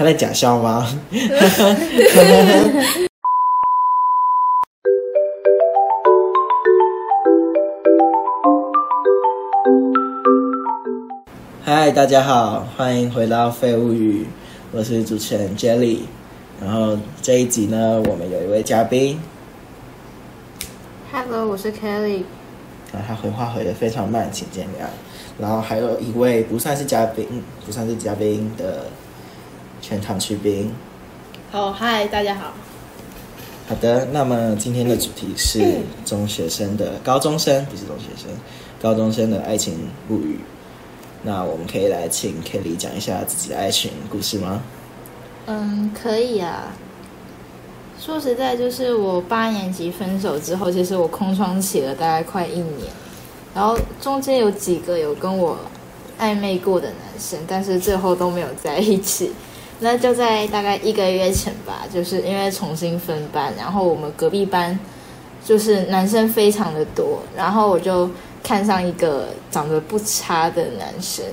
他在假笑吗？嗨，大家好，欢迎回到废物语，我是主持人 Jelly。然后这一集呢，我们有一位嘉宾，Hello，我是 Kelly。啊，他回话回的非常慢，请见谅。然后还有一位不算是嘉宾，不算是嘉宾的全场去冰。好，嗨，大家好。好的，那么今天的主题是中学生的高中生，不是中学生，高中生的爱情物语。那我们可以来请 Kelly 讲一下自己的爱情故事吗？嗯，可以啊。说实在，就是我八年级分手之后，其实我空窗期了大概快一年，然后中间有几个有跟我暧昧过的男生，但是最后都没有在一起。那就在大概一个月前吧，就是因为重新分班，然后我们隔壁班就是男生非常的多，然后我就看上一个长得不差的男生，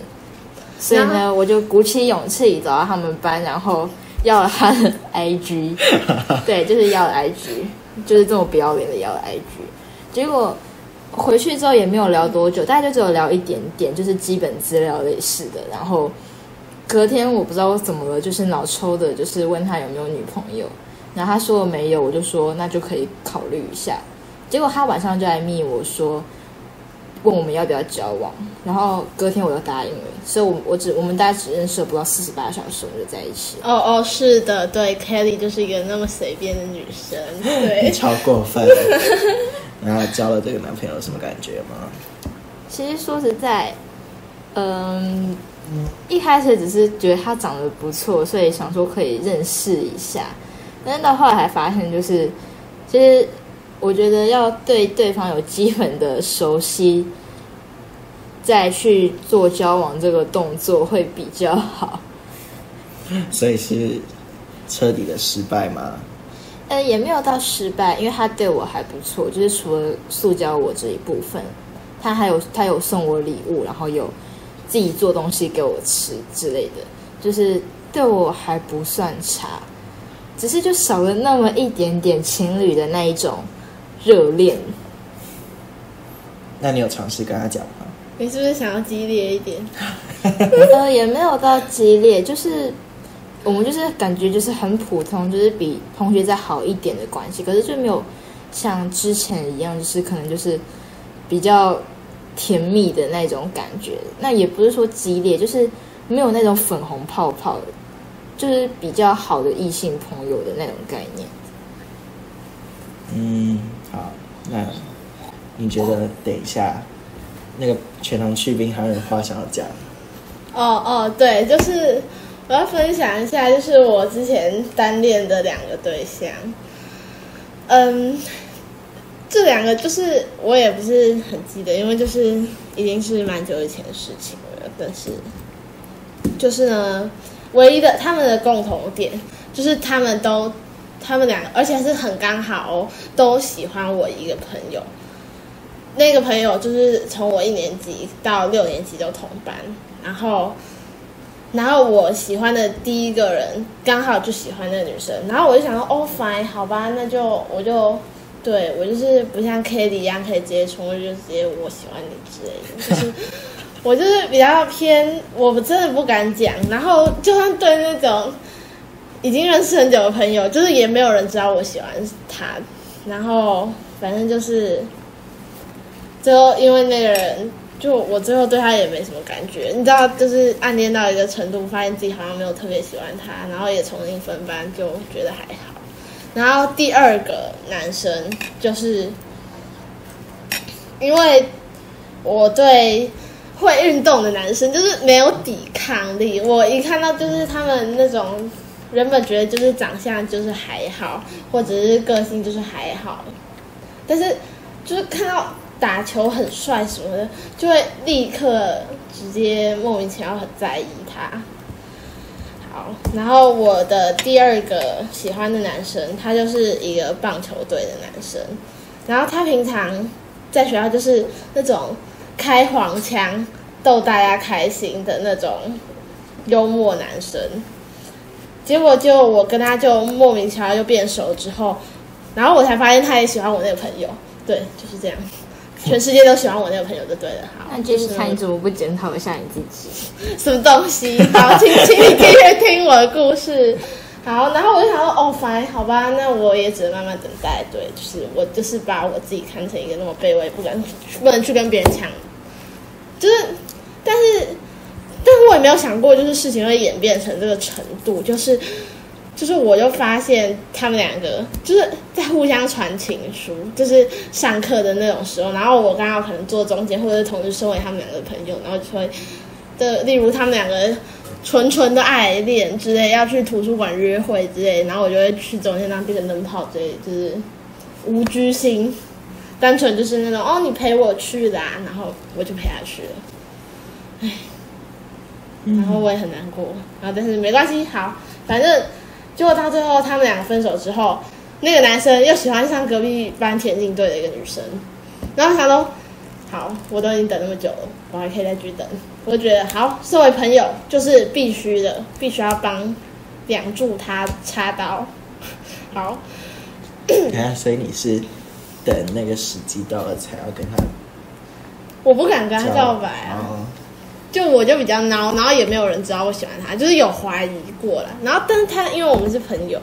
所以呢，我就鼓起勇气走到他们班，然后要了他的 IG，对，就是要了 IG，就是这么不要脸的要了 IG。结果回去之后也没有聊多久，大概就只有聊一点点，就是基本资料类似的。然后隔天我不知道怎么了，就是脑抽的，就是问他有没有女朋友，然后他说没有，我就说那就可以考虑一下。结果他晚上就来密我说。问我们要不要交往，然后隔天我就答应了，所以我我只我们大概只认识了不到四十八小时，我们就在一起。哦哦，是的，对，Kelly 就是一个那么随便的女生，对。超过分。然后交了这个男朋友什么感觉吗？其实说实在，嗯，一开始只是觉得他长得不错，所以想说可以认识一下，但是到后来还发现，就是其实我觉得要对对方有基本的熟悉，再去做交往这个动作会比较好。所以是彻底的失败吗？呃，也没有到失败，因为他对我还不错，就是除了塑胶我这一部分，他还有他有送我礼物，然后有自己做东西给我吃之类的，就是对我还不算差，只是就少了那么一点点情侣的那一种热恋。那你有尝试跟他讲吗？你是不是想要激烈一点？呃，也没有到激烈，就是我们就是感觉就是很普通，就是比同学再好一点的关系，可是就没有像之前一样，就是可能就是比较甜蜜的那种感觉。那也不是说激烈，就是没有那种粉红泡泡，就是比较好的异性朋友的那种概念。嗯，好，那你觉得等一下那个全能去冰还有话想要讲？哦哦，对，就是我要分享一下，就是我之前单恋的两个对象。嗯，这两个就是我也不是很记得，因为就是已经是蛮久以前的事情了。但是就是呢，唯一的他们的共同点就是他们都他们两个，而且是很刚好哦，都喜欢我一个朋友。那个朋友就是从我一年级到六年级都同班，然后，然后我喜欢的第一个人刚好就喜欢那个女生，然后我就想说，哦，fine，好吧，那就我就对我就是不像 Kitty 一样可以直接冲过去就直接我喜欢你之类的，就是我就是比较偏，我真的不敢讲，然后就算对那种已经认识很久的朋友，就是也没有人知道我喜欢他，然后反正就是。最后，因为那个人，就我最后对他也没什么感觉，你知道，就是暗恋到一个程度，发现自己好像没有特别喜欢他，然后也重新分班，就觉得还好。然后第二个男生，就是因为我对会运动的男生就是没有抵抗力，我一看到就是他们那种原本觉得就是长相就是还好，或者是个性就是还好，但是就是看到。打球很帅什么的，就会立刻直接莫名其妙很在意他。然后我的第二个喜欢的男生，他就是一个棒球队的男生，然后他平常在学校就是那种开黄腔、逗大家开心的那种幽默男生。结果就我跟他就莫名其妙就变熟之后，然后我才发现他也喜欢我那个朋友，对，就是这样，全世界都喜欢我那个朋友就对了。好，那就是看你怎么不检讨一下你自己。什么东西？好，请请你继续听我的故事。好，然后我就想说，哦，反好吧，那我也只能慢慢等待。对，就是我就是把我自己看成一个那么卑微，不敢不能去跟别人抢，就是，但是，但是我也没有想过，就是事情会演变成这个程度，就是，就是我就发现他们两个就是在互相传情书，就是上课的那种时候，然后我刚好可能坐中间，或者是同时身为他们两个的朋友，然后就会的，例如他们两个。纯纯的爱恋之类，要去图书馆约会之类，然后我就会去中间当电灯泡之类，就是无居心，单纯就是那种哦，你陪我去啦，然后我就陪他去了，唉，然后我也很难过，然后但是没关系，好，反正结果到最后他们两个分手之后，那个男生又喜欢上隔壁班田径队的一个女生，然后他说。好，我都已经等那么久了，我还可以再继续等。我就觉得好，作为朋友就是必须的，必须要帮梁助他插刀。好，啊，所以你是等那个时机到了才要跟他我不敢跟他告白啊，哦就我就比较孬，然后也没有人知道我喜欢他，就是有怀疑过了。然后，但是他因为我们是朋友，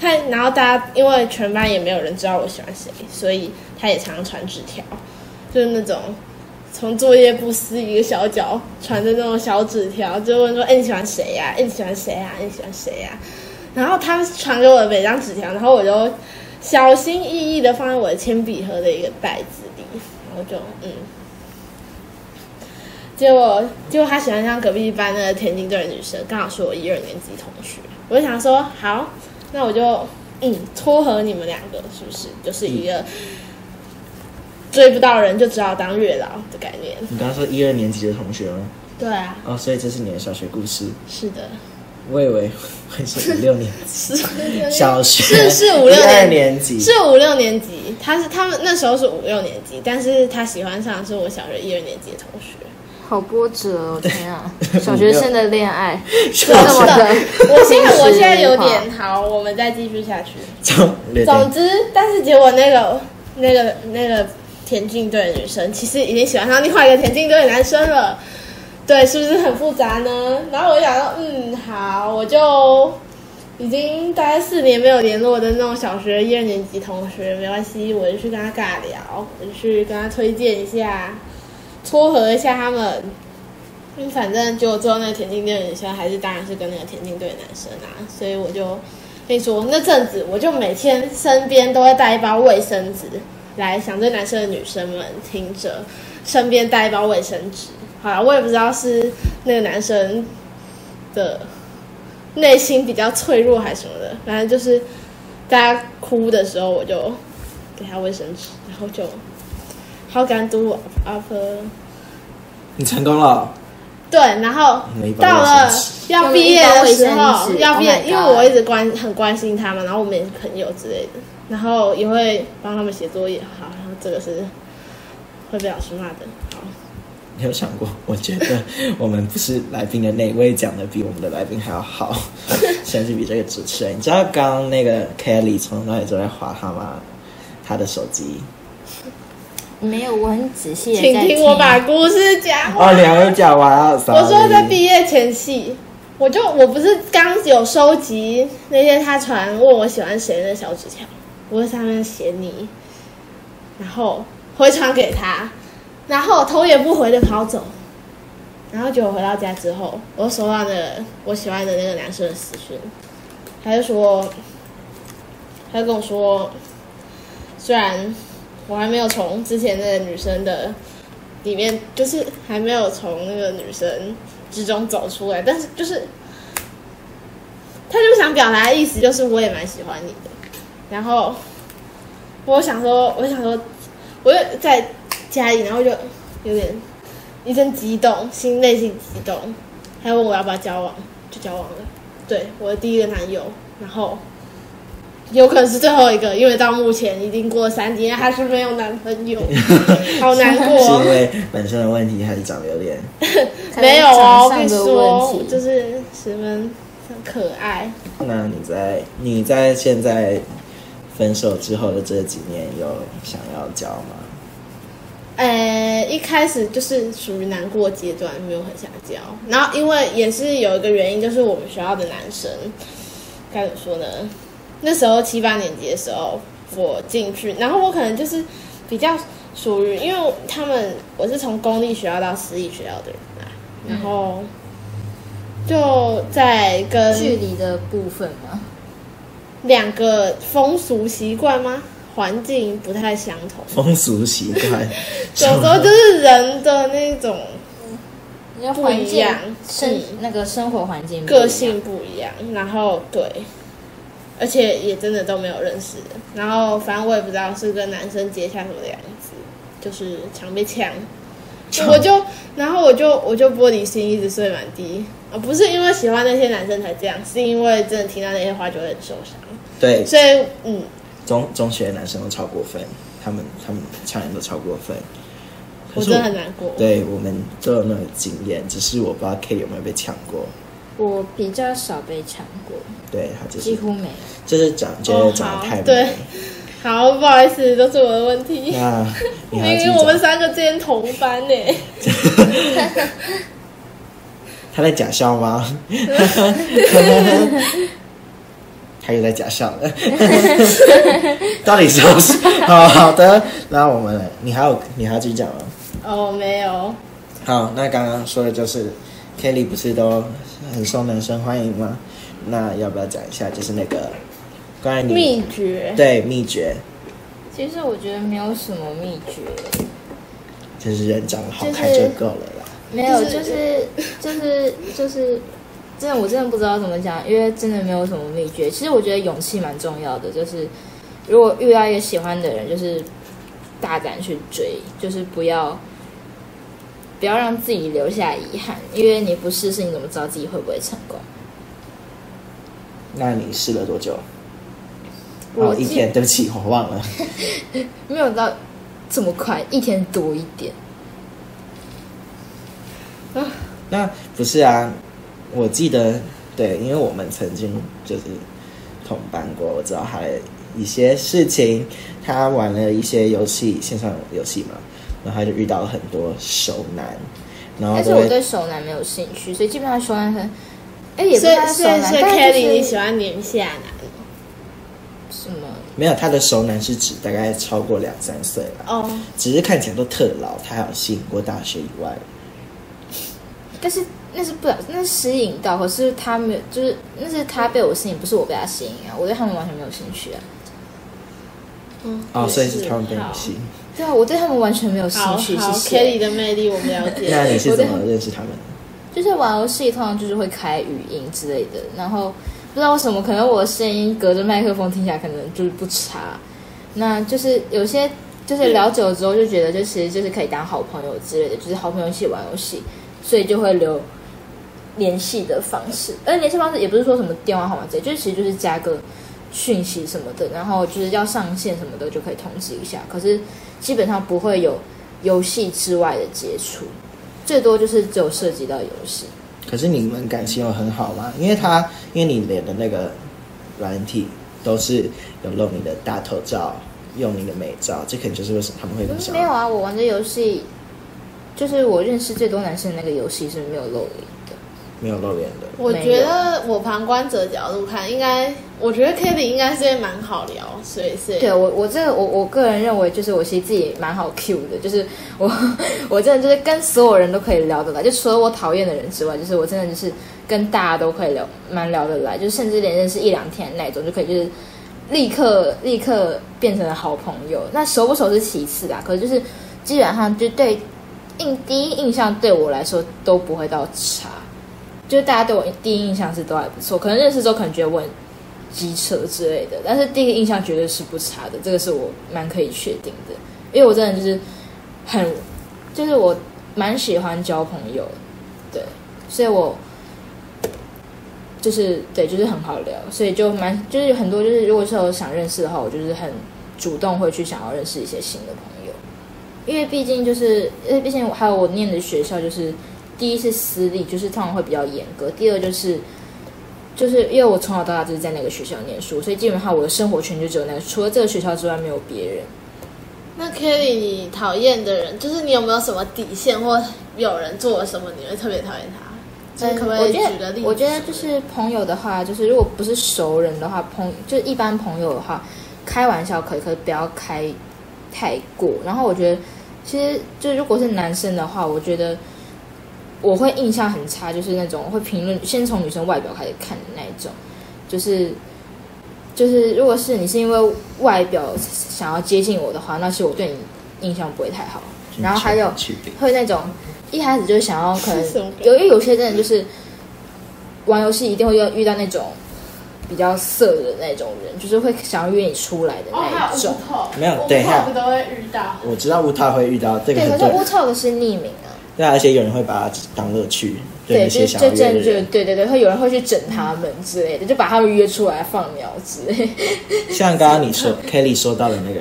他然后大家因为全班也没有人知道我喜欢谁，所以他也常常传纸条。就是那种从作业簿撕一个小角传的那种小纸条，就问说：“哎、你喜欢谁呀、哎、你喜欢谁呀、你喜欢谁呀、然后他传给我的每张纸条，然后我就小心翼翼的放在我的铅笔盒的一个袋子里，然后就嗯，结果结果他喜欢上隔壁班那个田径队的女生，刚好是我一二年级同学，我就想说好，那我就嗯撮合你们两个，是不是？就是一个。追不到人就只好当月老的概念。你刚刚说一二年级的同学吗？对啊，哦，所以这是你的小学故事。是的，我以为会是 五六年级，小学是是五六年年级，是五六年级，他是他们那时候是五六年级，但是他喜欢上的是我小学一二年级的同学。好波折哦！天啊，小学生的恋爱小这么的，我现在我现在有点好，我们再继续下去。总总之，但是结果那个那个那个田径队的女生，其实已经喜欢上另外一个田径队的男生了。对，是不是很复杂呢？然后我就想说，嗯，好，我就已经大概四年没有联络的那种小学一二年级同学，没关系，我就去跟他尬聊，我就去跟他推荐一下，撮合一下他们。嗯，反正就最后那个田径队女生还是当然是跟那个田径队男生啊，所以我就跟你说，那阵子我就每天身边都会带一包卫生纸，来想对男生的女生们听着，身边带一包卫生纸。好了，我也不知道是那个男生的内心比较脆弱还是什么的，反正就是大家哭的时候，我就给他卫生纸，然后就好感度 up。你成功了，对，然后到了要毕业的时候，要毕 Oh 业因为我一直关很关心他们，然后我们也是朋友之类的，然后也会帮他们写作业。好，然后这个是会被老师骂的。好，你有想过？我觉得我们不是来宾的那位讲的比我们的来宾还要好，甚至比这个主持人。你知道刚刚那个 Kelly 从头到尾都在划他吗他的手机，没有，我很仔细的请听我把故事讲哦，完。你还没讲完啊！我说在毕业前夕，我就我不是刚有收集那些他传问我喜欢谁的小纸条，我在上面写你，然后回传给他，然后头也不回的跑走，然后结果回到家之后，我就收到那个我喜欢的那个男生的私讯，他就说，他就跟我说，虽然我还没有从之前那个女生的里面，就是还没有从那个女生之中走出来，但是就是，他就想表达的意思就是我也蛮喜欢你的，然后我想说，我想说，我就在家里，然后就有点一阵激动，心内心激动，还问我要不要交往，就交往了，对我的第一个男友，然后。有可能是最后一个，因为到目前已经过了三年，还是没有男朋友，好难过是哦因。为本身的问题，还是长得有点没有哦，我跟你说，就是十分很可爱。那你在你在现在分手之后的这几年，有想要交吗？呃，一开始就是属于难过阶段，没有很想交。然后因为也是有一个原因，就是我们学校的男生该怎么说呢？那时候七八年级的时候，我进去，然后我可能就是比较属于，因为他们我是从公立学校到私立学校的人啊，然后就在跟距离的部分嘛，两个风俗习惯吗？环境不太相同，风俗习惯，有时候就是人的那种不一样生嗯。那个生活环境个性不一样，然后对，而且也真的都没有认识的，然后反正我也不知道是跟男生接下什么的样子，就是常被呛，我就然后我就我就玻璃心一直碎满地啊，不是因为喜欢那些男生才这样，是因为真的听到那些话就会很受伤，对所以嗯，中中学男生都超过分，他们他们呛人都超过分。我真的很难过。对我们都有那种经验，只是我不知道 K 有没有被抢过。我比较少被抢过，对他就是几乎没有。就是长觉得长得太美。对好，不好意思，都是我的问题。那明明我们三个之间同班呢。他在假笑吗？他又在假笑了，到底是不是？好好的，那我们你还有你还要继续讲吗？哦，没有。好，那刚刚说的就是 Kelly 不是都很受男生欢迎吗？那要不要讲一下，就是那个关于你秘诀。对秘诀，其实我觉得没有什么秘诀，就是人长得好看就就是够了啦。没有，就就是是就是就是，真的我真的不知道怎么讲，因为真的没有什么秘诀。其实我觉得勇气蛮重要的，就是如果遇到一个喜欢的人，就是大胆去追，就是不要不要让自己留下遗憾，因为你不试试，你怎么知道自己会不会成功？那你试了多久？我哦，一天，对不起，我忘了。没有到这么快，一天多一点。那不是啊，我记得对，因为我们曾经就是同班过，我知道他的一些事情，他玩了一些游戏，线上游戏嘛，然后他就遇到了很多熟男，然后但是我对熟男没有兴趣，所以基本上熟男很，哎，也不所以是他熟男，所以所以但是 Kelly 你就是喜欢年下男？什么？没有他的熟男是指大概超过两三岁了，哦，只是看起来都特老，他还有吸引过大学以外，但是那是不，那是吸引到，可是他没有，就是那是他被我吸引，不是我被他吸引啊！我对他们完全没有兴趣啊！嗯，哦，也所以是他们被你吸引。对啊，我对他们完全没有兴趣，好谢，Kelly。的魅力我们了解那。你是怎么认识他们的？就是玩游戏通常就是会开语音之类的，然后不知道为什么，可能我的声音隔着麦克风听起来可能就是不差，那就是有些就是聊久了之后就觉得就其实就是可以当好朋友之类的，就是好朋友一起玩游戏，所以就会留联系的方式，而联系方式也不是说什么电话号码之类，就是其实就是加个讯息什么的，然后就是要上线什么的就可以通知一下，可是基本上不会有游戏之外的接触，最多就是只有涉及到游戏。可是你们感情有很好吗？因为他因为你连的那个软体都是有露你的大头照，用你的美照，这可能就是为什么他们会没有啊，我玩的游戏就是我认识最多男生的那个游戏是没有露脸的。没有露脸的。我觉得我旁观者角度看，应该我觉得 Kitty 应该是会蛮好聊，所以是对我，我这个我我个人认为，就是我其实自己蛮好 Q 的，就是我 我真的就是跟所有人都可以聊得来，就除了我讨厌的人之外，就是我真的就是跟大家都可以聊，蛮聊得来，就甚至连认识一两天那种就可以，就是立刻立刻变成了好朋友。那熟不熟是其次啦，可是就是基本上就对印第一印象对我来说都不会到差，就大家对我第一印象是都还不错，可能认识之后可能觉得我很机车之类的，但是第一印象绝对是不差的，这个是我蛮可以确定的，因为我真的就是很，就是我蛮喜欢交朋友，对，所以我就是对，就是很好聊，所以就蛮就是很多就是如果是有想认识的话，我就是很主动会去想要认识一些新的朋友，因为毕竟就是因为毕竟还有我念的学校就是第一是私立，就是通常会比较严格，第二就是。就是因为我从小到大就是在那个学校念书，所以基本上我的生活圈就只有那个，除了这个学校之外没有别人。那 Kelly，你讨厌的人，就是你有没有什么底线，或有人做了什么，你会特别讨厌他？就是可不可以举个例子？得，我觉得就是朋友的话，就是如果不是熟人的话，朋就是一般朋友的话，开玩笑可以，可以不要开太过。然后我觉得，其实就如果是男生的话，我觉得我会印象很差，就是那种会评论，先从女生外表开始看的那一种，就是就是如果是你是因为外表想要接近我的话，那其实我对你印象不会太好。然后还有会那种一开始就想要可能是什么有，因为有些真的就是玩游戏一定会遇遇到那种比较色的那种人，就是会想要约你出来的那一种。没有乌等一下透不都会遇到？我知道乌塔会遇到这个对，可是乌，臭的是匿名啊，对啊，而且有人会把它当乐趣，对就是就真就人。对对对，会有人会去整他们之类的，就把他们约出来放鸟之类。像刚刚你说 Kelly 说到的那个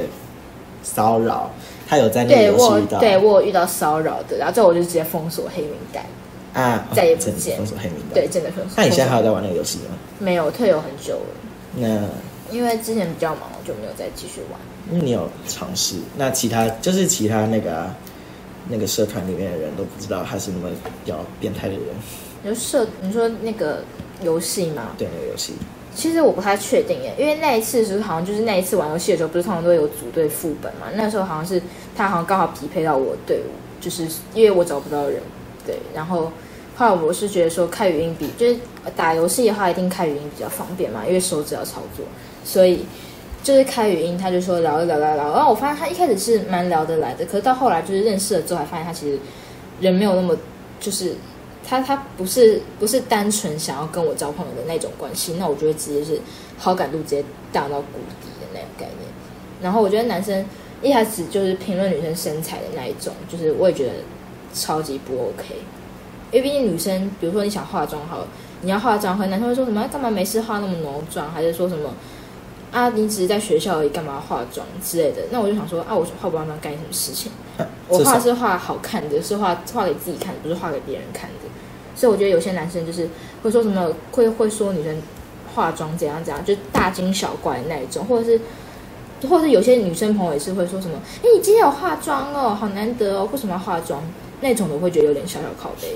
骚扰，他有在那个游戏遇到，对我有遇到骚扰的，然后最后我就直接封锁黑名单，啊，再也不见封锁黑名单。对，，真的封锁。那你现在还有在玩那个游戏吗？没有退游很久了？那因为之前比较忙，我就没有再继续玩。因为你有尝试，那其他就是其他那个啊、那个社团里面的人都不知道他是那么比较变态的人，你说社，你说那个游戏吗？对那个游戏。其实我不太确定耶，因为那一次是好像就是那一次玩游戏的时候，不是通常都有组队副本嘛？那时候好像是他好像刚好匹配到我的队伍，就是因为我找不到人，对。然后后来我是觉得说开语音比就是打游戏的话，一定开语音比较方便嘛，因为手指要操作，所以就是开语音，他就说聊一聊聊聊。然后我发现他一开始是蛮聊得来的，可是到后来就是认识了之后，还发现他其实人没有那么就是他他不是不是单纯想要跟我交朋友的那种关系，那我就会直接是好感度直接降到谷底的那种概念。然后我觉得男生一开始就是评论女生身材的那一种，就是我也觉得超级不 OK。因为毕竟女生，比如说你想化妆好，你要化妆，和男生会说什么干嘛没事化那么浓妆，还是说什么啊你只是在学校而已，干嘛化妆之类的。那我就想说啊，我化不化妆干你什么事情？我画是画好看的，是画画给自己看的，不是画给别人看的。所以我觉得有些男生就是会说什么，会会说女生化妆怎样怎样，就大惊小怪的那一种，或者是，或者是有些女生朋友也是会说什么，哎，你今天有化妆哦，好难得哦，为什么要化妆？那种的我会觉得有点小小靠背，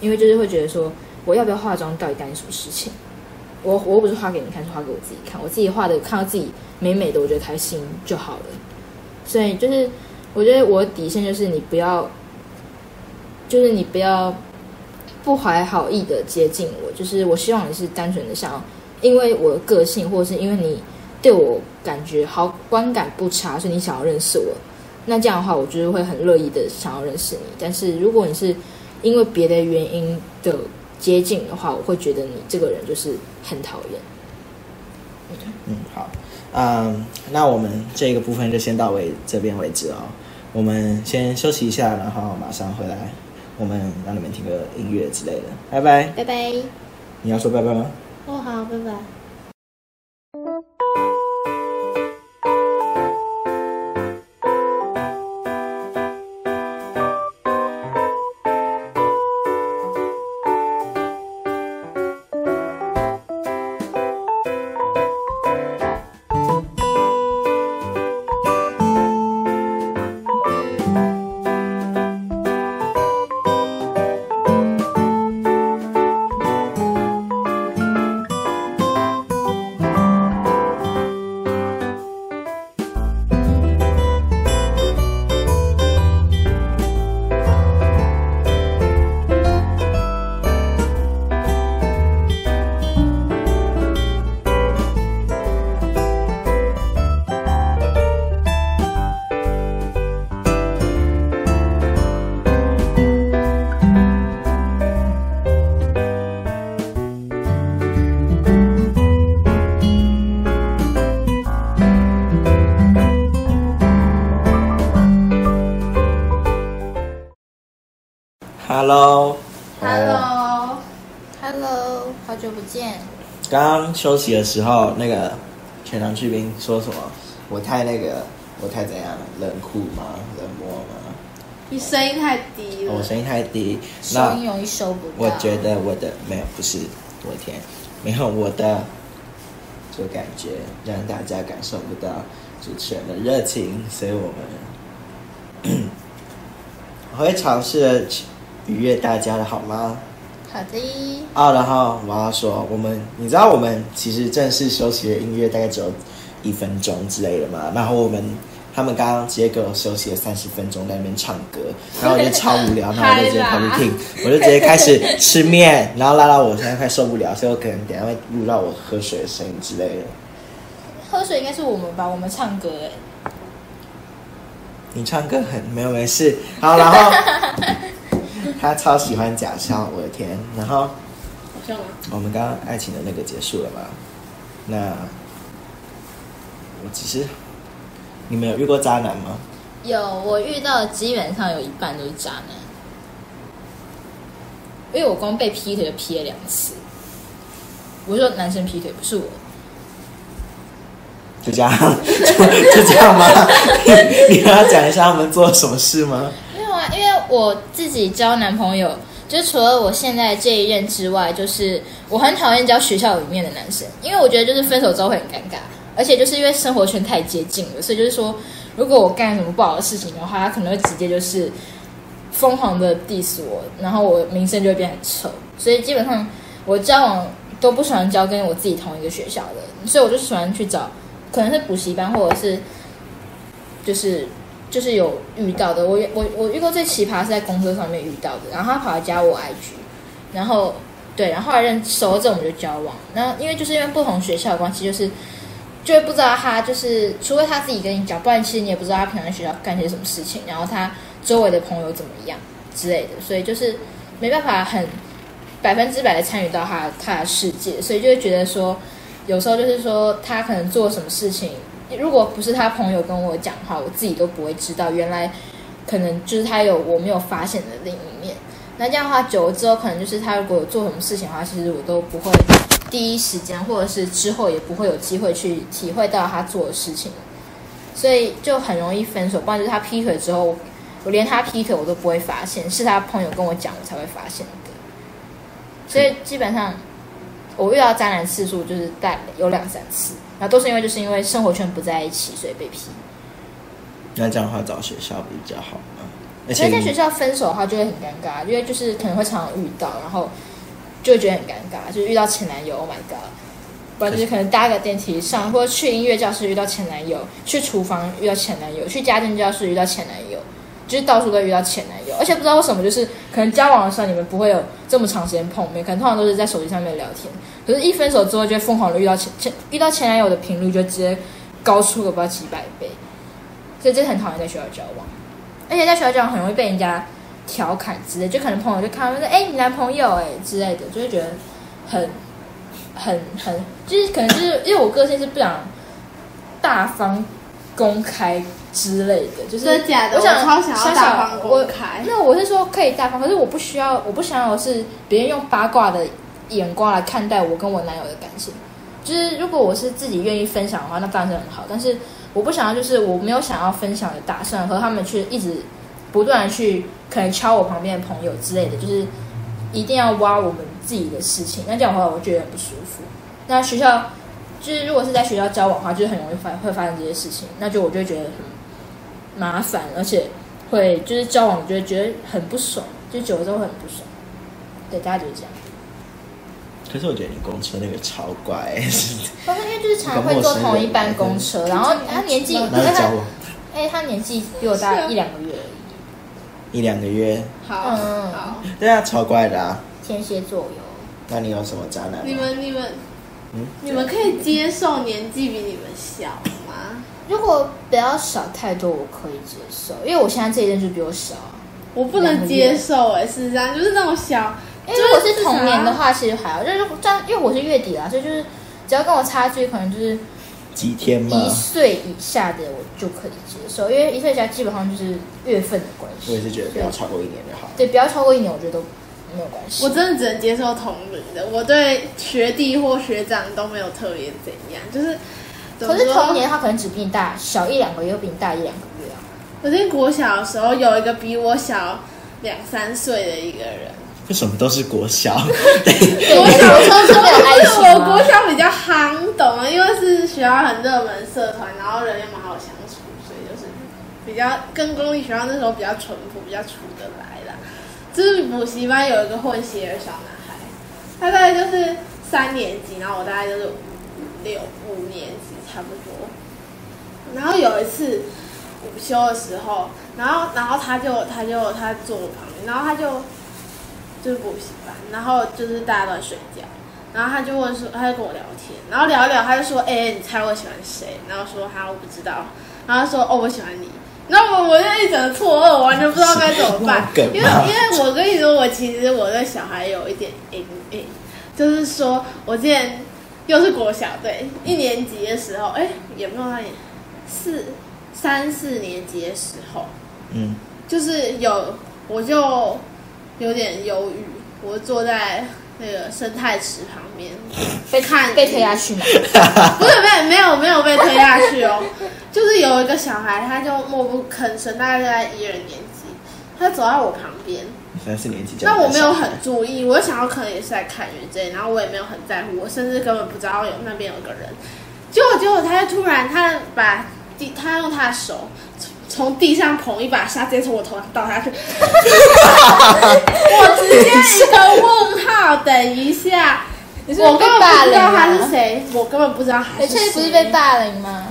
因为就是会觉得说，我要不要化妆到底干你什么事情？我我不是画给你看，是画给我自己看，我自己画的看到自己美美的，我觉得开心就好了。所以就是我觉得我的底线就是你不要，就是你不要不怀好意的接近我，就是我希望你是单纯的想要，因为我的个性，或者是因为你对我感觉好观感不差，所以你想要认识我。那这样的话，我就是会很乐意的想要认识你。但是如果你是因为别的原因的接近的话，我会觉得你这个人就是很讨厌。嗯，好，嗯，那我们这个部分就先到为这边为止哦。我们先休息一下，然后马上回来，我们让你们听个音乐之类的。拜拜。拜拜。你要说拜拜吗？哦，好，拜拜。休息的时候，那个全场巨兵说什么？我太那个，我太怎样？冷酷吗？冷漠吗？你声音太低了。我声音太低。收那音容易收不到。我觉得我的没有，不是我的天，没有我的就感觉，让大家感受不到主持人的热情，所以我们我 会尝试的愉悦大家的好吗？好的，啊，然后我要说，我们你知道我们其实正式休息的音乐大概只有一分钟之类的嘛，然后我们他们刚刚直接给我休息了三十分钟在那边唱歌，然后我就超无聊，然后我就直接跑去听，我就直接开始吃面，然后拉到我现在快受不了，所以我可能等下会录到我喝水的声音之类的。喝水应该是我们吧？我们唱歌哎，你唱歌很没有没事，好，然后他超喜欢假笑，我的天，然后。好像吗？我们刚刚爱情的那个结束了嘛？那我其实你们有遇过渣男吗？有我遇到的基本上有一半都是渣男，因为我光被劈腿就劈了两次。我说男生劈腿不是我，就这样，就就这样吗？你你要讲一下他们做了什么事吗？因为我自己交男朋友，就除了我现在这一任之外，就是我很讨厌交学校里面的男生，因为我觉得就是分手之后会很尴尬，而且就是因为生活圈太接近了，所以就是说，如果我干什么不好的事情的话，他可能会直接就是疯狂的 diss 我，然后我名声就会变很臭，所以基本上我交往都不喜欢交跟我自己同一个学校的，所以我就喜欢去找可能是补习班或者是就是就是有遇到的，我我我遇过最奇葩是在公车上面遇到的，然后他跑来加我 IG，然后对，然后后来认熟了之后我们就交往，然后因为就是因为不同学校的关系，就是就会不知道他就是除非他自己跟你讲，不然其实你也不知道他平常在学校干些什么事情，然后他周围的朋友怎么样之类的，所以就是没办法很百分之百的参与到他他的世界，所以就会觉得说，有时候就是说他可能做什么事情，如果不是他朋友跟我讲的话，我自己都不会知道，原来可能就是他有我没有发现的另一面。那这样的话，久了之后，可能就是他如果有做什么事情的话，其实我都不会第一时间，或者是之后也不会有机会去体会到他做的事情，所以就很容易分手。不然就是他劈腿之后，我连他劈腿我都不会发现，是他朋友跟我讲我才会发现的。所以基本上我遇到渣男次数就是大有两三次，然后都是因为就是因为生活圈不在一起，所以被批。那这样的话找学校比较好吗？而所以在学校分手的话就会很尴尬，因为就是可能会常常遇到，然后就会觉得很尴尬，就是遇到前男友，Oh my god！不然就是可能搭个电梯上，或者去音乐教室遇到前男友，去厨房遇到前男友，去家政教室遇到前男友，就是到处都遇到前男友，而且不知道为什么，就是可能交往的时候你们不会有这么长时间碰面，可能通常都是在手机上面聊天，可是一分手之后就疯狂的遇到前前遇到前男友的频率就直接高出个不知道几百倍，所以这很讨厌在学校交往。而且在学校交往很容易被人家调侃之类，就可能朋友就看到说，哎、你男朋友哎、之类的，就会觉得很很很，就是可能就是因为我个性是不想大方公开之类的，就是真的假的？我想超想要大方我公开。那我是说可以大方，可是我不需要，我不想要是别人用八卦的眼光来看待我跟我男友的感情。就是如果我是自己愿意分享的话，那当然是很好。但是我不想要，就是我没有想要分享的打算，和他们去一直不断的去可能敲我旁边的朋友之类的，就是一定要挖我们自己的事情。那这样的话，我觉得很不舒服。那学校就是如果是在学校交往的话，就是很容易发会发生这些事情，那就我就会觉得很麻烦，而且会就是交往就会觉得很不爽，就久了之后会很不爽。对，大家就是这样。可是我觉得你公车那个超怪，包括因为就是常常会坐同一班公车，然后他年纪，那就教我哎，他年纪比我大一两个月而已。一两个月，好，嗯好，对啊，超怪的啊。天蝎座有，那你有什么渣男？你们你们嗯，你们可以接受年纪比你们小吗？如果不要小太多，我可以接受，因为我现在这一任就比我小啊。我不能接受哎、事实上就是那种小，因为如果是同年的话，其实还好，就是这样，因为我是月底啦，所以就是只要跟我差距可能就是几天吗？一岁以下的，我就可以接受，因为一岁以下基本上就是月份的关系。我也是觉得不要超过一年就好。对，不要超过一年，我觉得都没有关系。我真的只能接受同龄的，我对学弟或学长都没有特别怎样，就是可是说同年他可能只比你大小一两个月，又比你大一两个月啊。我在国小的时候有一个比我小两三岁的一个人，为什么都是国小？对，国中是没有爱情我国小比较憨，懂吗？因为是学校很热门社团，然后人也蛮好相处，所以就是比较跟公立学校那时候比较淳朴，比较处得来啦。就是补习班有一个混血的小男孩，他大概就是三年级，然后我大概就是五六五年级差不多。然后有一次午休的时候，然后然后他就他就他坐我旁边，然后他就就是补习班，然后就是大家都在睡觉，然后他就问说，他就跟我聊天，然后聊一聊，他就说，哎、你猜我喜欢谁？然后说哈我不知道，然后说哦我喜欢你，然后我我就一整个错愕，我完全不知道该怎么办，因为因为我跟你说，我其实我对小孩有一点阴影，就是说我之前又是国小对一年级的时候，哎、也没有那年四三四年级的时候，嗯，就是有我就有点忧郁，我坐在那个生态池旁边，被看被推下去嘛？不是没有没有没有被推下去哦，就是有一个小孩，他就默不吭声，大概在一二年级，他走在我旁边，三四年级就那我没有很注意，我就想要可能也是在看云之类，然后我也没有很在乎，我甚至根本不知道有那边有个人。结果结果他就突然他把地他用他的手从从地上捧一把沙，直接从我头上倒下去，我直接一个问号。等一下，你是我根本不知道他是啊？谁，我根本不知道他你是谁。确定不是被霸凌吗？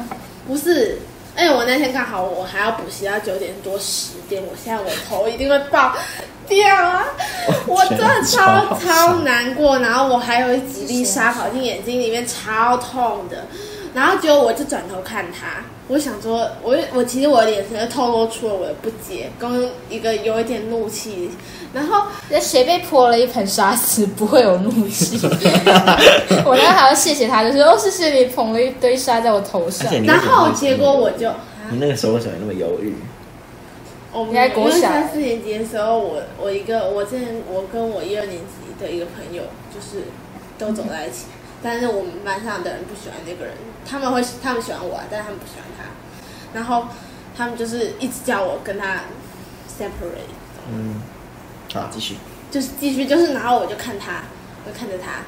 不是，哎，我那天刚好我还要补习到九点多十点，我现在我头一定会爆掉啊！我真的超超难过，然后我还有几粒沙跑进眼睛里面，超痛的。然后结果我就转头看他，我想说，我我其实我的眼神就透露出了我的不解，跟一个有一点怒气。然后那谁被泼了一盆沙子不会有怒气？我那还要谢谢他，就是哦，谢谢你捧了一堆沙在我头上然后结果我就。你那个时候为什么那么犹豫？我们应该国小因为三四年级的时候，我我一个我之前我跟我一二年级的一个朋友就是都走在一起，但是我们班上的人不喜欢那个人，他们会他们喜欢我啊，但是他们不喜欢他，然后他们就是一直叫我跟他 separate，嗯，好，继续。就是继续就是，然后我就看他，我就看着他，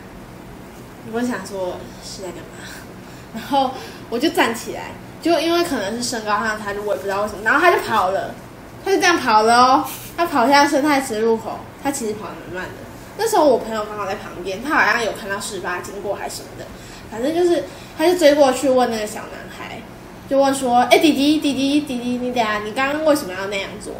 我想说是在干嘛，然后我就站起来，就因为可能是身高上他就我也不知道为什么，然后他就跑了，他就这样跑了哦，他跑向生态池入口，他其实跑得蛮慢的。那时候我朋友刚好在旁边，他好像有看到事发经过还是什么的，反正就是他就追过去问那个小男孩，就问说：“哎、弟弟弟弟弟弟，你等下你刚刚为什么要那样做？”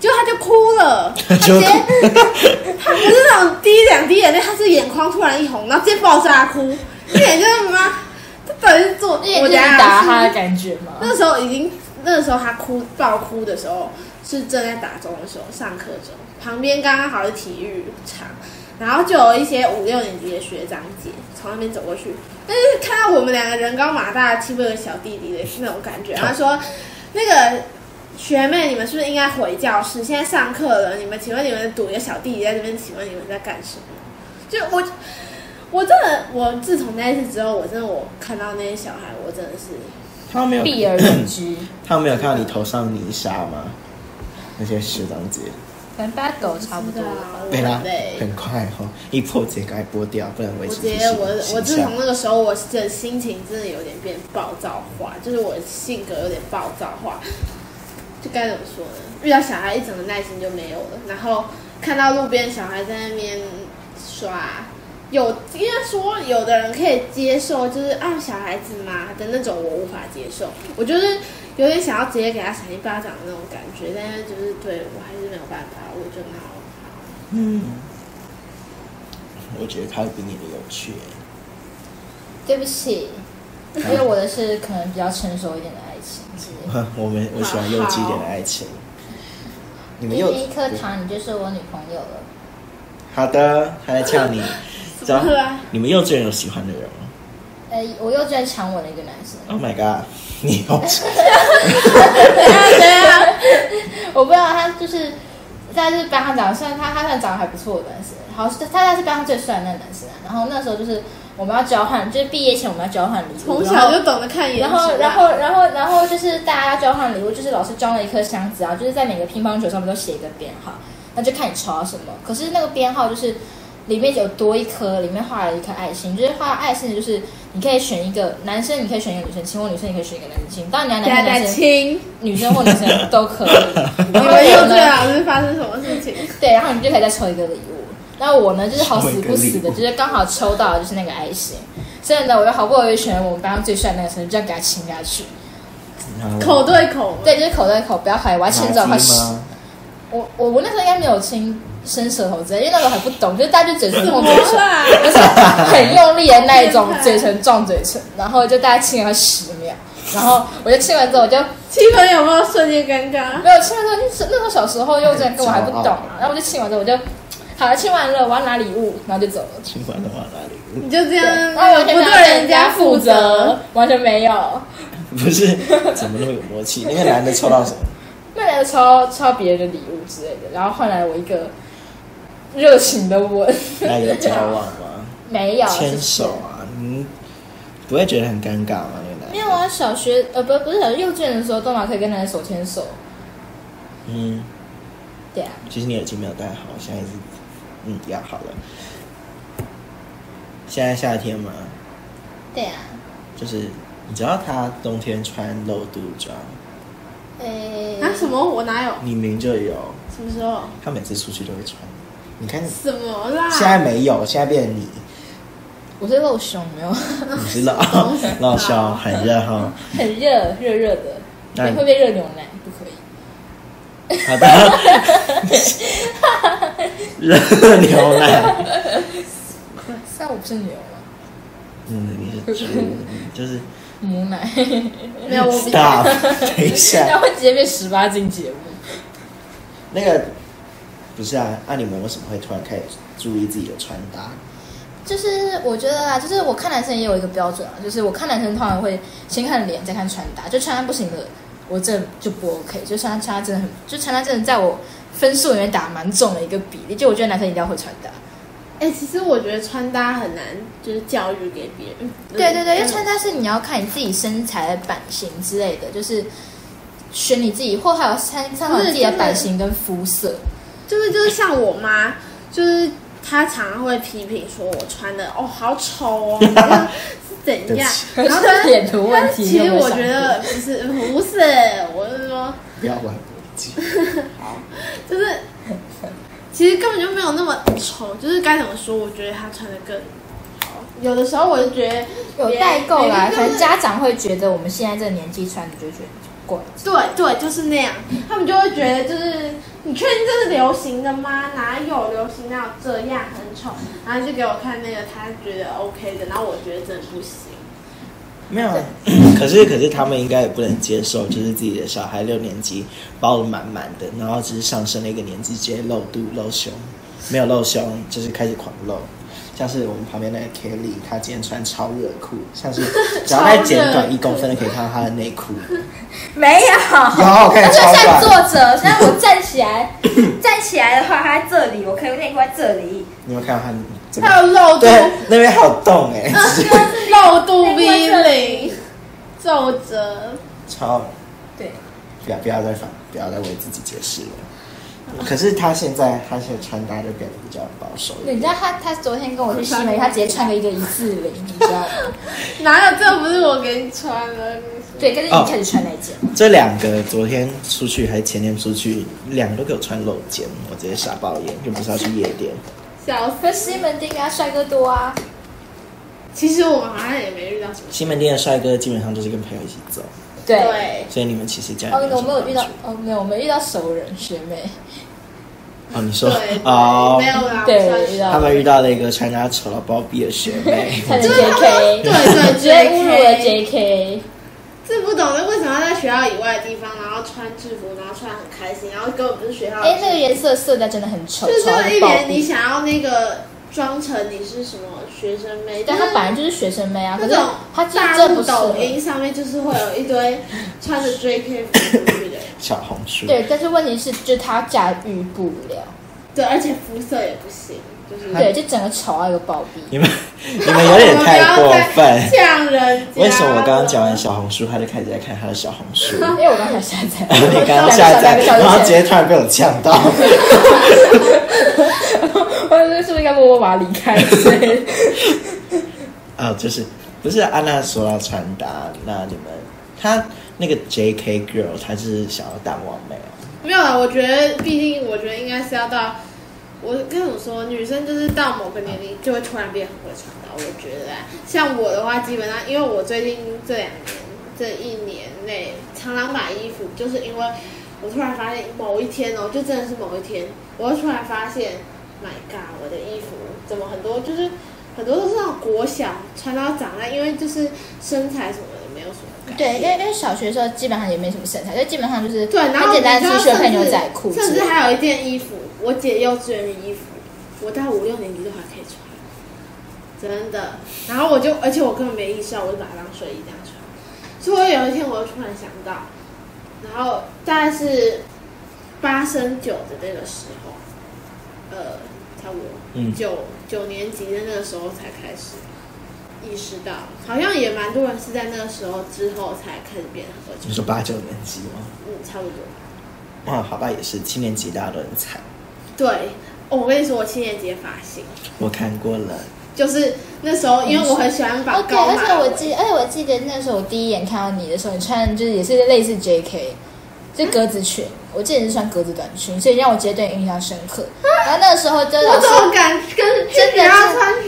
就他就哭了，他 直就接他不是那种滴两滴眼泪，他是眼眶突然一红，然后直接爆炸哭，一脸就是妈，他到底是做我等下打他的感觉嘛。那时候已经，那个时候他哭爆哭的时候是正在打钟的时候，上课中，旁边刚刚好是体育场，然后就有一些五六年级的学长姐从那边走过去，但是看到我们两个人高马大欺负一个小弟弟的那种感觉，然后说那个。学妹，你们是不是应该回教室？现在上课了，你们请问你们堵一个小弟弟在这边，请问你们在干什么？就我，我真的，我自从那一次之后，我真的我看到那些小孩，我真的是他们没有避而远之，他们没有看到你头上泥沙吗？那些学长姐，可能 battle 差不多了。我对啦很累，很快哈、一破直接赶快剥掉，不然维持我觉得我我自从那个时候，我的心情真的有点变暴躁化，就是我的性格有点暴躁化，就该怎么说呢？遇到小孩一整个耐心就没有了，然后看到路边小孩在那边耍，有应该说有的人可以接受，就是啊小孩子嘛的那种，我无法接受，我就是有点想要直接给他闪一巴掌的那种感觉，但是就是对我还是没有办法，我就闹好。嗯，我觉得他会比你的有趣。对不起，因为我的是可能比较成熟一点的爱情，是我们我喜欢幼稚一点的爱情。你们幼给你一颗糖，你就是我女朋友了。好的，他在呛你。怎么了你们幼稚园有喜欢的人吗呃，我幼稚园强吻了一个男生，？Oh my god！你幼稚对啊对啊，我不知道他就是在是班上长得，虽然他他算长得还不错的男生，好，他他是班上最帅的那个男生啊。然后那时候就是我们要交换，就是毕业前我们要交换礼物，从小就懂得看颜值啊。然后，然后，然后，然后就是大家要交换礼物，就是老师装了一颗箱子啊，就是在每个乒乓球上面都写一个编号。那就看你抽到什么。可是那个编号就是里面有多一颗，里面画了一颗爱心，就是画爱心的就是你可以选一个男生，你可以选一个女生亲，或女生你可以选一个男生亲。当然你要男生男生亲，女生或女生都可以。你 然后们幼稚我呢，老师发生什么事情？对，然后你就可以再抽一个礼物。那我呢，就是好死不死的，就是刚好抽到的就是那个爱心，所以呢，我又好不容易选了我们班上最帅的那个生，就要给他亲下去。口对口，对，就是口对口，不要怀疑，我要亲着快死。垃圾吗？我我我那时候应该没有亲伸舌头之类，因为那时候还不懂，就是大家就嘴唇碰嘴唇，啦？就是很用力的那一种嘴唇撞嘴唇，然后就大家亲了十秒，然后我就亲完之后我就气氛有没有瞬间尴尬？没有亲完之后，就是那时候小时候幼稚园跟我还不懂嘛，然后我就亲完之后我就好了，亲完了，我要拿礼物，然后就走了。亲完了往哪里？你就这样，然后完全不对人家负责，，完全没有。不是，怎么那么有默契？那个男的抽到什么？那男的抽抽别人的礼物之类的，然后换来我一个热情的吻，那有交往吗？没有牵手。啊？你不会觉得很尴尬吗？那个男的没有啊，小学呃不不是小学幼稚园的时候，都嘛可以跟男人手牵手。嗯，对啊，其实你耳机没有戴好，现在是嗯要好了。现在夏天嘛，对啊，就是你知道他冬天穿露肚装，诶、啊什么？我哪有？你明明就有，什么时候？他每次出去都会穿。你看什么啦？现在没有，现在变成你，我是 露胸，没有，你是老老肖，很热哈。很热，热热的，那你会不会热牛奶？不可以。好的，热牛奶。虽然我不是牛啊，嗯，你是猪，你就是母奶，没有我 stop。等一那下，会直接变十八禁节目。那个不是啊？那、你们为什么会突然开始注意自己的穿搭？就是我觉得啊，就是我看男生也有一个标准啊，就是我看男生通常会先看脸，再看穿搭，就穿搭不行的，我真的就不 OK，就穿搭穿搭真的很，就穿搭真的在我分数里面打蛮重的一个比例，就我觉得男生一定要会穿搭。哎、其实我觉得穿搭很难，就是教育给别人。对对对，因为嗯穿搭是你要看你自己身材的版型之类的，就是选你自己，或还有参参考自己的版型跟肤色。就是就是像我妈，就是她常常会批评说我穿的哦好丑哦，是怎 样？然后 她脸图问题但其实我觉得不是不是，我是说不要玩逻辑，好。就是其实根本就没有那么丑，就是该怎么说？我觉得她穿的更好。有的时候我就觉得有代购啦，可能别人就是家长会觉得我们现在这个年纪穿，的就觉得怪。对对，就是那样，他们就会觉得就是你确定这是流行的吗？哪有流行？哪有这样很丑？然后就给我看那个他觉得 OK 的，然后我觉得真的不行。没有啊，可是可是他们应该也不能接受，就是自己的小孩六年级包的满满的，然后只是上升了一个年纪，直接露肚露胸，没有露胸，就是开始狂露。像是我们旁边那个 Kelly，她今天穿超热裤，像是 只要再剪短一公分就，可以看到她的内裤。没有，有，看他就像。坐着，现在我站起来，站起来的话，他在这里，我可以内裤在这里。你有没有看到她这还个？有露肚，对，那边还有洞哎、露肚 V 领，皱褶。超对，不要不要再反，不要再为自己解释了。可是他现在他现在穿搭就变得比较保守一点。你知道他他昨天跟我去西美，他直接穿了一个一四零，你知道吗？哪有这不是我给你穿的？对，可是你开始穿那件，这两个昨天出去还是前天出去，两个都给我穿露肩，我直接傻爆眼，又不是要去夜店。小可是西门町啊，帅哥多啊。其实我们好像也没遇到什么。西门町的帅哥基本上都是跟朋友一起走，对，所以你们其实这样哦，我没有遇到哦，没有，我们遇到熟人学妹，哦，你说对，哦没，有啦，对他们遇到了一个穿搭丑到包庇的学妹，JK，对对直接侮辱了 JK。这不懂得为什么要在学校以外的地方，然后穿制服，然后穿得很开心，然后根本不是学校哎，服。那个颜色色调真的很丑，就是丑到一爆脸你。想要那个装成你是什么学生妹，但就是他本来就是学生妹啊，可是那种他大陆抖音上面就是会有一堆穿着 JK 服出去的人，小红书。对，但是问题是，就是他驾驭不了。对，而且肤色也不行。就是对，就整个丑到一个暴毙。你们你们有点 太过分。呛人家。为什么我刚刚讲完小红书，他就开始在看他的小红书？因为我刚才下载，你刚刚下载，然后直接突然被我呛到。我是不是应该默默把他离开？啊，就是不是安娜说要穿搭，那你们他那个 J.K. girl，才是想要当完美啊？没有啊，我觉得，毕竟我觉得应该是要到，我跟你说，女生就是到某个年龄就会突然变很会穿搭。我觉得啊，像我的话，基本上因为我最近这两年这一年内常常买衣服，就是因为我突然发现某一天哦，就真的是某一天，我突然发现，My God，我的衣服怎么很多就是很多都是那种国小穿到长大，因为就是身材什么。对，因为因为小学的时候基本上也没什么身材，就基本上就是对，然后简单 T 恤配牛仔裤，甚至还有一件衣服，我姐幼稚园的衣服，我到五六年级都还可以穿，真的。然后我就，而且我根本没意识到，我就把它当睡衣这样穿。所以有一天，我就突然想到，然后大概是八升九的那个时候，呃，差不多嗯九九年级的那个时候才开始。意识到，好像也蛮多人是在那个时候之后才开始变喝酒。你说八九年级吗？嗯，差不多。哇，好吧，也是七年级大家都很惨。对，哦，我跟你说，我七年级的发型，我看过了。就是那时候，因为我很喜欢把高而且我记，而且我记得那时候我第一眼看到你的时候，你穿就是也是类似 J.K. 就格子裙，我记得你是穿格子短裙，所以让我直接对你印象深刻。然后那个时候就老师敢跟真的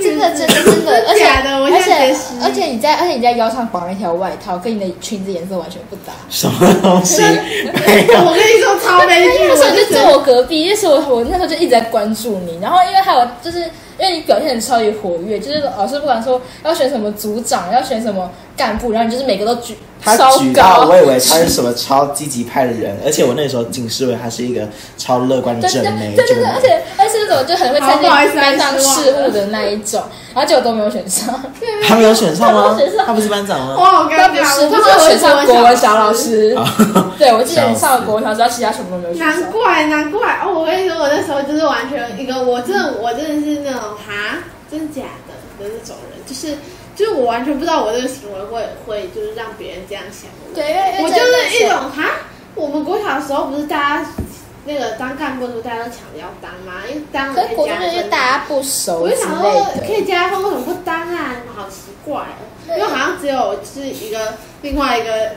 真的真的真的，而且而且而且你在而且你在腰上绑了一条外套，跟你的裙子颜色完全不搭。什么东西？我跟你说超悲剧。那时候就坐我隔壁，那时候我那时候就一直在关注你，然后因为还有就是因为你表现的超级活跃，就是老师不管说要选什么组长，要选什么干部，然后你就是每个都举。他举到，我以为他是什么超积极派的人，而且我那时候仅是为他是一个超乐观的正妹，对对对，而且而且那种就很会参加班上事务的那一种，然后结果都没有选上，他没有选上吗？他不是班长吗？哇，他不是，他是选上国文小老师，对我记得你上了国文小老师，其他什么都没有选上。难怪难怪哦，我跟你说，我那时候就是完全一个，我真的我真的是那种哈，真的假的的那种人，就是。就是我完全不知道我这个行为会会就是让别人这样想我。对，因我就是一种哈，我们国小的时候不是大家那个当干部的时候大家都抢着要当吗？因为当了可以加分。大家不熟，我就想说可以加分，为什么不当啊？好奇怪哦。因为好像只有是一个另外一个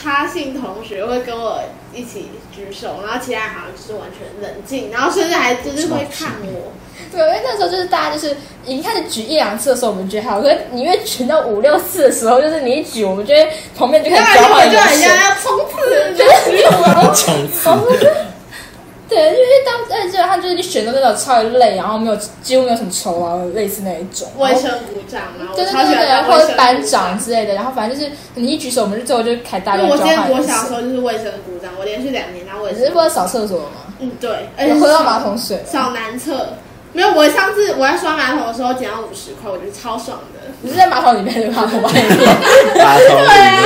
差性同学会跟我一起举手，然后其他人好像就是完全冷静，然后甚至还就是会看我。对，因为那时候就是大家就是已经开始举一两次的时候，我们觉得好；可是你越举到五六次的时候，就是你一举，我们觉得旁边就开始交换眼神，要冲刺，就是冲刺。对，因为当哎，基本上就是你选的那种超级累，然后没有几乎没有什么抽啊，类似那一种。卫生股长啊，对对对对，或者班长之类的，然后反正就是你一举手，我们就最后就开大家交换。我记得我小时候就是卫生鼓掌，我连续两年当卫生。你是不是扫厕所吗？嗯，对，而且喝到马桶水，扫男厕。没有，我上次我在刷马桶的时候捡到五十块，我觉得超爽的。你是在马桶里面还是马桶外面？马桶里面。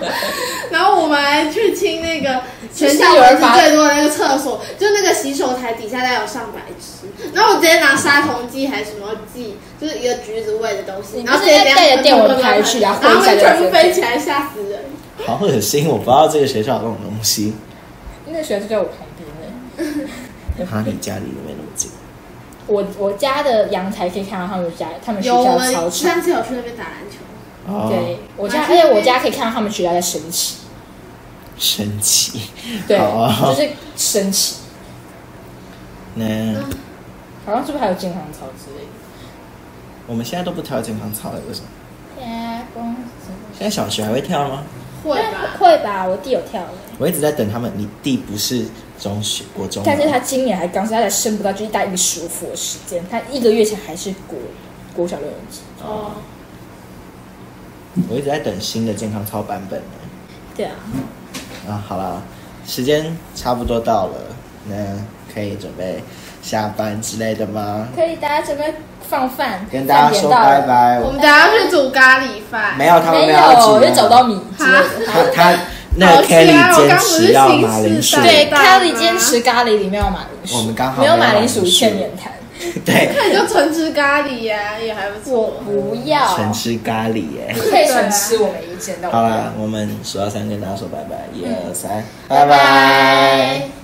然后我们还去清那个全校蚊子最多的那个厕所，就那个洗手台底下大概有上百只。然后我直接拿杀虫剂还是什么剂，就是一个橘子味的东西，然后直接带着电蚊拍去，然后全部飞起来，吓死人。好恶心！我不知道这个学校有这种东西。那个学校就在我旁边呢。他你家离没那么近。我我家的阳台可以看到他们家，他们学校的操场。上次有去那边打篮球。对，我家，而且我家可以看到他们学校在升旗。升旗。对，就是升旗。那好像是不是还有健康操之类的？我们现在都不跳健康操了，为什么？现在小学还会跳吗？会吧，会吧，我弟有跳。我一直在等他们，你弟不是？中学国中，但是他今年还刚，所以他才升不到，就是大一个舒服的时间。他一个月前还是国国小六年级。哦。我一直在等新的健康操版本呢。对啊。啊，好了，时间差不多到了，那可以准备下班之类的吗？可以，大家准备放饭，跟大家说拜拜。我们等下去煮咖喱饭。没有，他们没有，煮，因为找到米。他他。那 Kelly 我坚刚不是持要新马铃薯，对，Kelly 坚持咖喱里面有马铃薯，我们刚好没有马铃薯欠免谈。对，那你就纯吃咖喱呀、也还不我错。不要，纯吃咖喱耶。可以纯吃，我没意见。好啦，我们数到三跟大家说拜拜，一二三，拜拜拜。